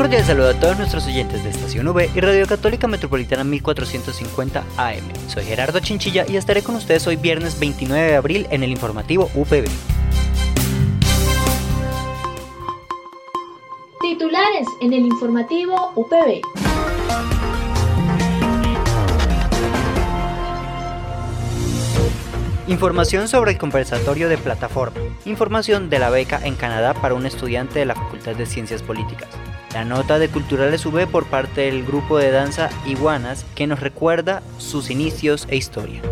Cordial saludo a todos nuestros oyentes de Estación V y Radio Católica Metropolitana 1450 AM. Soy Gerardo Chinchilla y estaré con ustedes hoy viernes 29 de abril en el informativo UPB. Titulares en el informativo UPB. Información sobre el conversatorio de plataforma. Información de la beca en Canadá para un estudiante de la Facultad de Ciencias Políticas. La nota de Culturales V por parte del grupo de danza Iguanas que nos recuerda sus inicios e historia.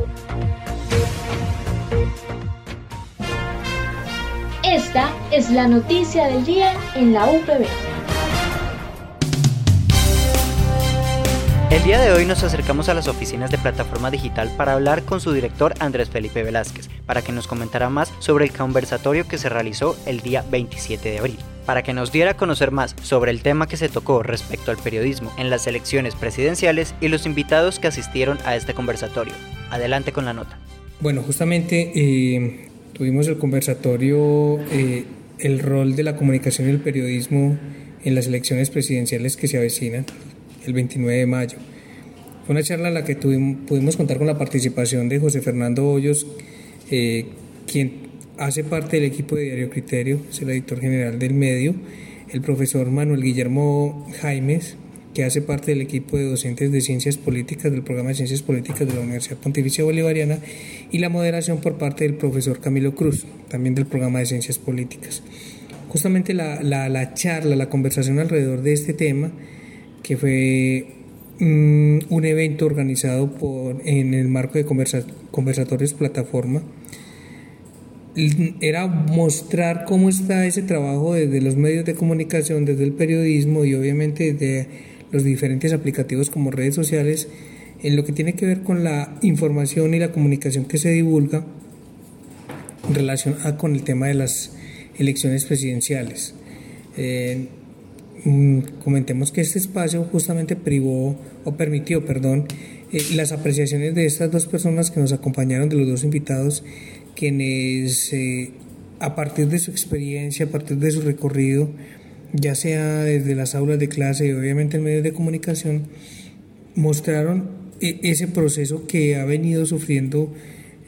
Esta es la noticia del día en la UPB. El día de hoy nos acercamos a las oficinas de Plataforma Digital para hablar con su director Andrés Felipe Velázquez, para que nos comentara más sobre el conversatorio que se realizó el día 27 de abril para que nos diera a conocer más sobre el tema que se tocó respecto al periodismo en las elecciones presidenciales y los invitados que asistieron a este conversatorio. Adelante con la nota. Bueno, justamente eh, tuvimos el conversatorio eh, El rol de la comunicación y el periodismo en las elecciones presidenciales que se avecinan el 29 de mayo. Fue una charla en la que tuvimos, pudimos contar con la participación de José Fernando Hoyos, eh, quien hace parte del equipo de Diario Criterio, es el editor general del medio, el profesor Manuel Guillermo Jaimes, que hace parte del equipo de docentes de Ciencias Políticas del programa de Ciencias Políticas de la Universidad Pontificia Bolivariana, y la moderación por parte del profesor Camilo Cruz, también del programa de Ciencias Políticas. Justamente la, la, charla, la conversación alrededor de este tema, que fue mm, un evento organizado por, en el marco de conversatorios plataforma, era mostrar cómo está ese trabajo desde los medios de comunicación, desde el periodismo y obviamente de los diferentes aplicativos como redes sociales, en lo que tiene que ver con la información y la comunicación que se divulga relacionada con el tema de las elecciones presidenciales. Eh, mm, comentemos que este espacio justamente privó o permitió, perdón, eh, las apreciaciones de estas dos personas que nos acompañaron, de los dos invitados, quienes eh, a partir de su experiencia, a partir de su recorrido, ya sea desde las aulas de clase y obviamente en medios de comunicación, mostraron e-, ese proceso que ha venido sufriendo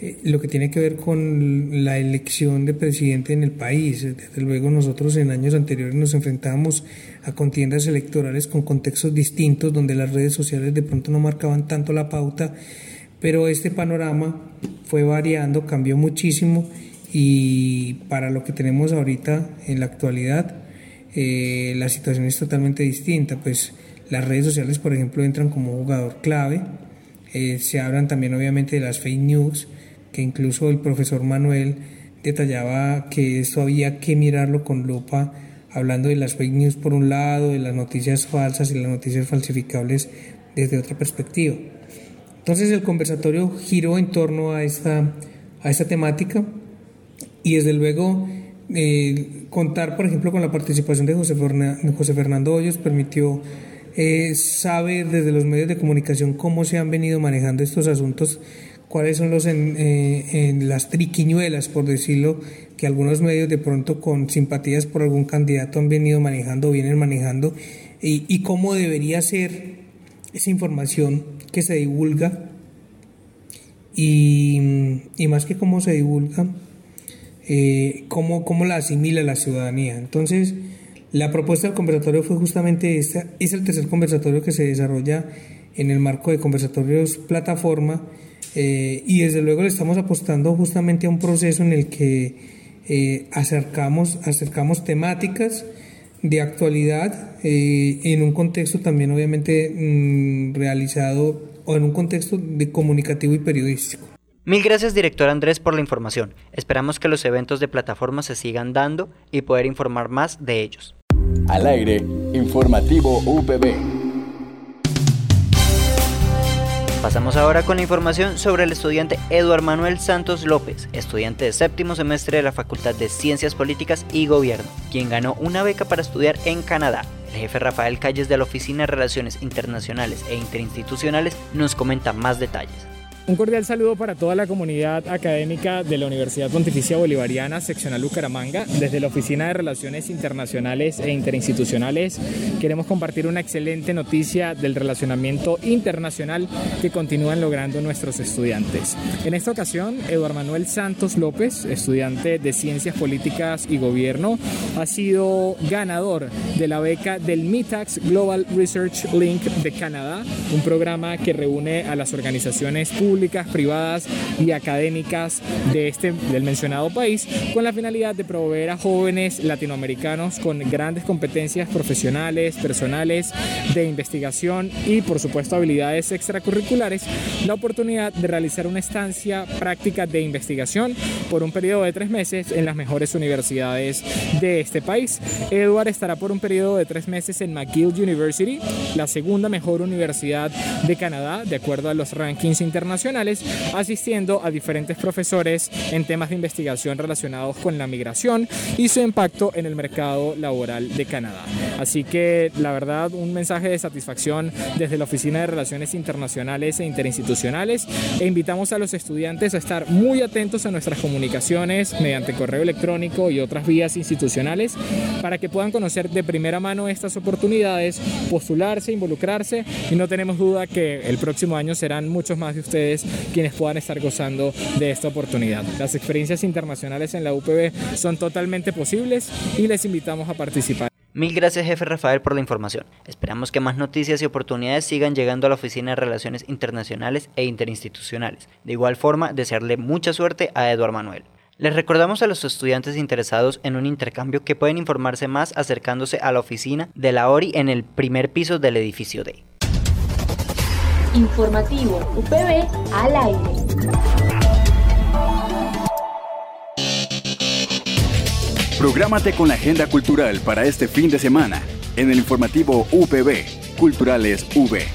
eh, lo que tiene que ver con la elección de presidente en el país. Desde luego nosotros en años anteriores nos enfrentábamos a contiendas electorales con contextos distintos donde las redes sociales de pronto no marcaban tanto la pauta pero este panorama fue variando, cambió muchísimo y para lo que tenemos ahorita en la actualidad, eh, la situación es totalmente distinta. Pues las redes sociales, por ejemplo, entran como jugador clave. Eh, se hablan también obviamente de las fake news, que incluso el profesor Manuel detallaba que esto había que mirarlo con lupa, hablando de las fake news por un lado, de las noticias falsas y las noticias falsificables desde otra perspectiva. Entonces el conversatorio giró en torno a esta, a esta temática y desde luego eh, contar, por ejemplo, con la participación de José, José Fernando Hoyos permitió eh, saber desde los medios de comunicación cómo se han venido manejando estos asuntos, cuáles son los en, eh, en las triquiñuelas, por decirlo, que algunos medios de pronto con simpatías por algún candidato han venido manejando, vienen manejando, y, y cómo debería ser esa información que se divulga y, más que cómo se divulga, eh, cómo, cómo, la asimila la ciudadanía. Entonces, la propuesta del conversatorio fue justamente esta, es el tercer conversatorio que se desarrolla en el marco de conversatorios plataforma eh, y desde luego le estamos apostando justamente a un proceso en el que eh, acercamos, acercamos temáticas, de actualidad eh, en un contexto también obviamente mm, realizado o en un contexto de comunicativo y periodístico. Mil gracias director Andrés por la información. Esperamos que los eventos de plataforma se sigan dando y poder informar más de ellos. Al aire, informativo UPB. Pasamos ahora con la información sobre el estudiante Eduard Manuel Santos López, estudiante de séptimo semestre de la Facultad de Ciencias Políticas y Gobierno, quien ganó una beca para estudiar en Canadá. El jefe Rafael Calles de la Oficina de Relaciones Internacionales e Interinstitucionales nos comenta más detalles. Un cordial saludo para toda la comunidad académica de la Universidad Pontificia Bolivariana, seccional Bucaramanga. Desde la Oficina de Relaciones Internacionales e Interinstitucionales queremos compartir una excelente noticia del relacionamiento internacional que continúan logrando nuestros estudiantes. En esta ocasión, Eduardo Manuel Santos López, estudiante de Ciencias Políticas y Gobierno, ha sido ganador de la beca del MITAX Global Research Link de Canadá, un programa que reúne a las organizaciones públicas privadas y académicas de este, del mencionado país con la finalidad de proveer a jóvenes latinoamericanos con grandes competencias profesionales, personales, de investigación y por supuesto habilidades extracurriculares la oportunidad de realizar una estancia práctica de investigación por un periodo de tres meses en las mejores universidades de este país. Edward estará por un periodo de tres meses en McGill University, la segunda mejor universidad de Canadá, de acuerdo a los rankings internacionales asistiendo a diferentes profesores en temas de investigación relacionados con la migración y su impacto en el mercado laboral de Canadá. Así que la verdad un mensaje de satisfacción desde la Oficina de Relaciones Internacionales e Interinstitucionales e invitamos a los estudiantes a estar muy atentos a nuestras comunicaciones mediante correo electrónico y otras vías institucionales para que puedan conocer de primera mano estas oportunidades, postularse, involucrarse y no tenemos duda que el próximo año serán muchos más de ustedes quienes puedan estar gozando de esta oportunidad. Las experiencias internacionales en la UPB son totalmente posibles y les invitamos a participar. Mil gracias jefe Rafael por la información. Esperamos que más noticias y oportunidades sigan llegando a la Oficina de Relaciones Internacionales e Interinstitucionales. De igual forma, desearle mucha suerte a Eduardo Manuel. Les recordamos a los estudiantes interesados en un intercambio que pueden informarse más acercándose a la oficina de la ORI en el primer piso del edificio D. Informativo UPB al aire. Prográmate con la agenda cultural para este fin de semana en el informativo UPB, Culturales V.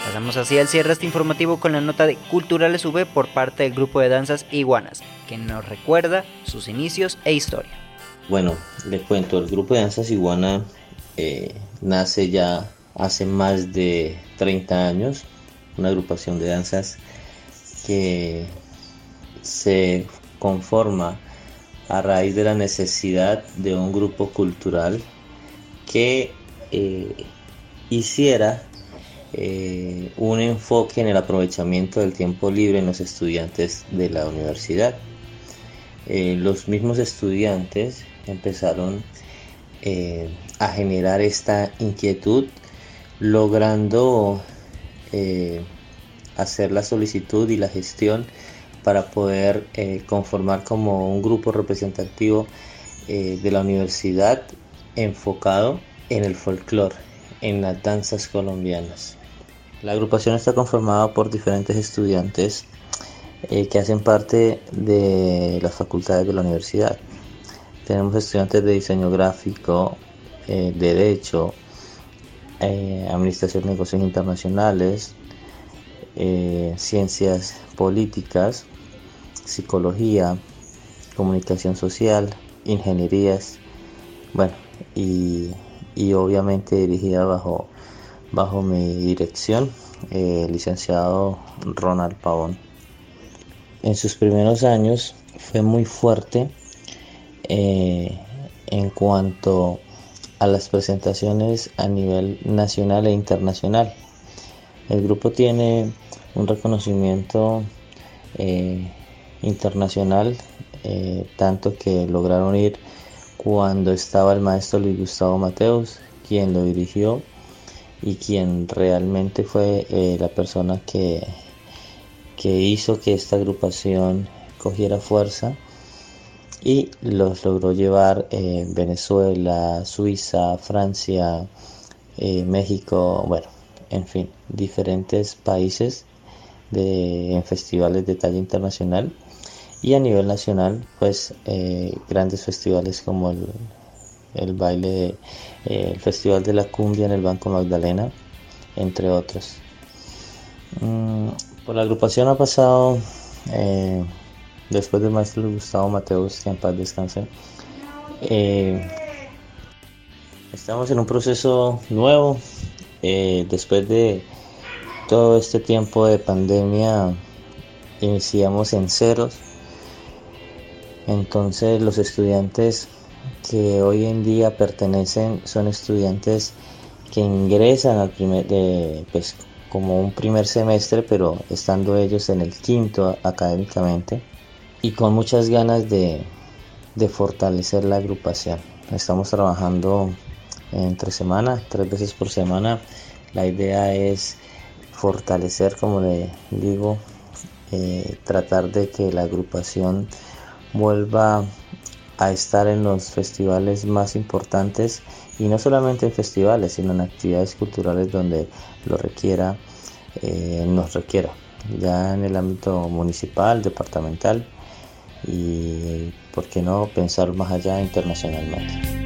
Pasamos así al cierre este informativo con la nota de Culturales V por parte del grupo de danzas Iguanas, que nos recuerda sus inicios e historia. Bueno, les cuento, el grupo de danzas Iguana eh, nace ya hace más de 30 años, una agrupación de danzas que se conforma a raíz de la necesidad de un grupo cultural que eh, hiciera eh, un enfoque en el aprovechamiento del tiempo libre en los estudiantes de la universidad. los mismos estudiantes empezaron a generar esta inquietud, logrando eh, hacer la solicitud y la gestión para poder eh, conformar como un grupo representativo eh, de la universidad enfocado en el folclore, en las danzas colombianas. La agrupación está conformada por diferentes estudiantes que hacen parte de las facultades de la universidad. Tenemos estudiantes de diseño gráfico, eh, Derecho, eh, Administración de Negocios Internacionales, eh, Ciencias Políticas, Psicología, Comunicación Social, Ingenierías, bueno, y, obviamente dirigida bajo, bajo mi dirección, licenciado Ronald Pavón. En sus primeros años fue muy fuerte en cuanto a las presentaciones a nivel nacional e internacional. El grupo tiene un reconocimiento eh, internacional, eh, tanto que lograron ir cuando estaba el maestro Luis Gustavo Mateus, quien lo dirigió y quien realmente fue eh, la persona que, que hizo que esta agrupación cogiera fuerza y los logró llevar en Venezuela, Suiza, Francia, eh, México, bueno, en fin, diferentes países de, en festivales de talla internacional y a nivel nacional pues eh, grandes festivales como el, el baile, eh, el Festival de la Cumbia en el Banco Magdalena, entre otros. Mm, por la agrupación ha pasado, eh, después del maestro Gustavo Mateus, que en paz descanse, eh, estamos en un proceso nuevo, después de todo este tiempo de pandemia, iniciamos en ceros, entonces los estudiantes que hoy en día pertenecen son estudiantes que ingresan al primer, pues como un primer semestre, pero estando ellos en el quinto académicamente y con muchas ganas de, de fortalecer la agrupación. Estamos trabajando entre semana, tres veces por semana. La idea es fortalecer, como le digo, eh, tratar de que la agrupación vuelva a estar en los festivales más importantes y no solamente en festivales, sino en actividades culturales donde lo requiera, eh, nos requiera, ya en el ámbito municipal, departamental y, ¿por qué no, pensar más allá internacionalmente?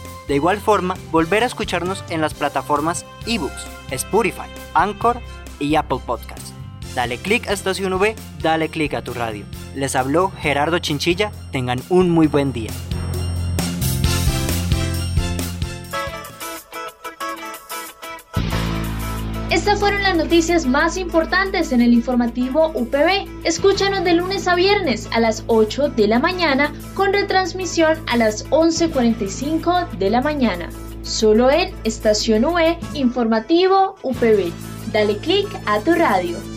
De igual forma, volver a escucharnos en las plataformas eBooks, Spotify, Anchor y Apple Podcasts. Dale click a Estación V, dale click a tu radio. Les habló Gerardo Chinchilla, tengan un muy buen día. Estas fueron las noticias más importantes en el informativo UPB. Escúchanos de lunes a viernes a las 8 de la mañana con retransmisión a las 11.45 de la mañana. Solo en Estación UE Informativo UPB. Dale click a tu radio.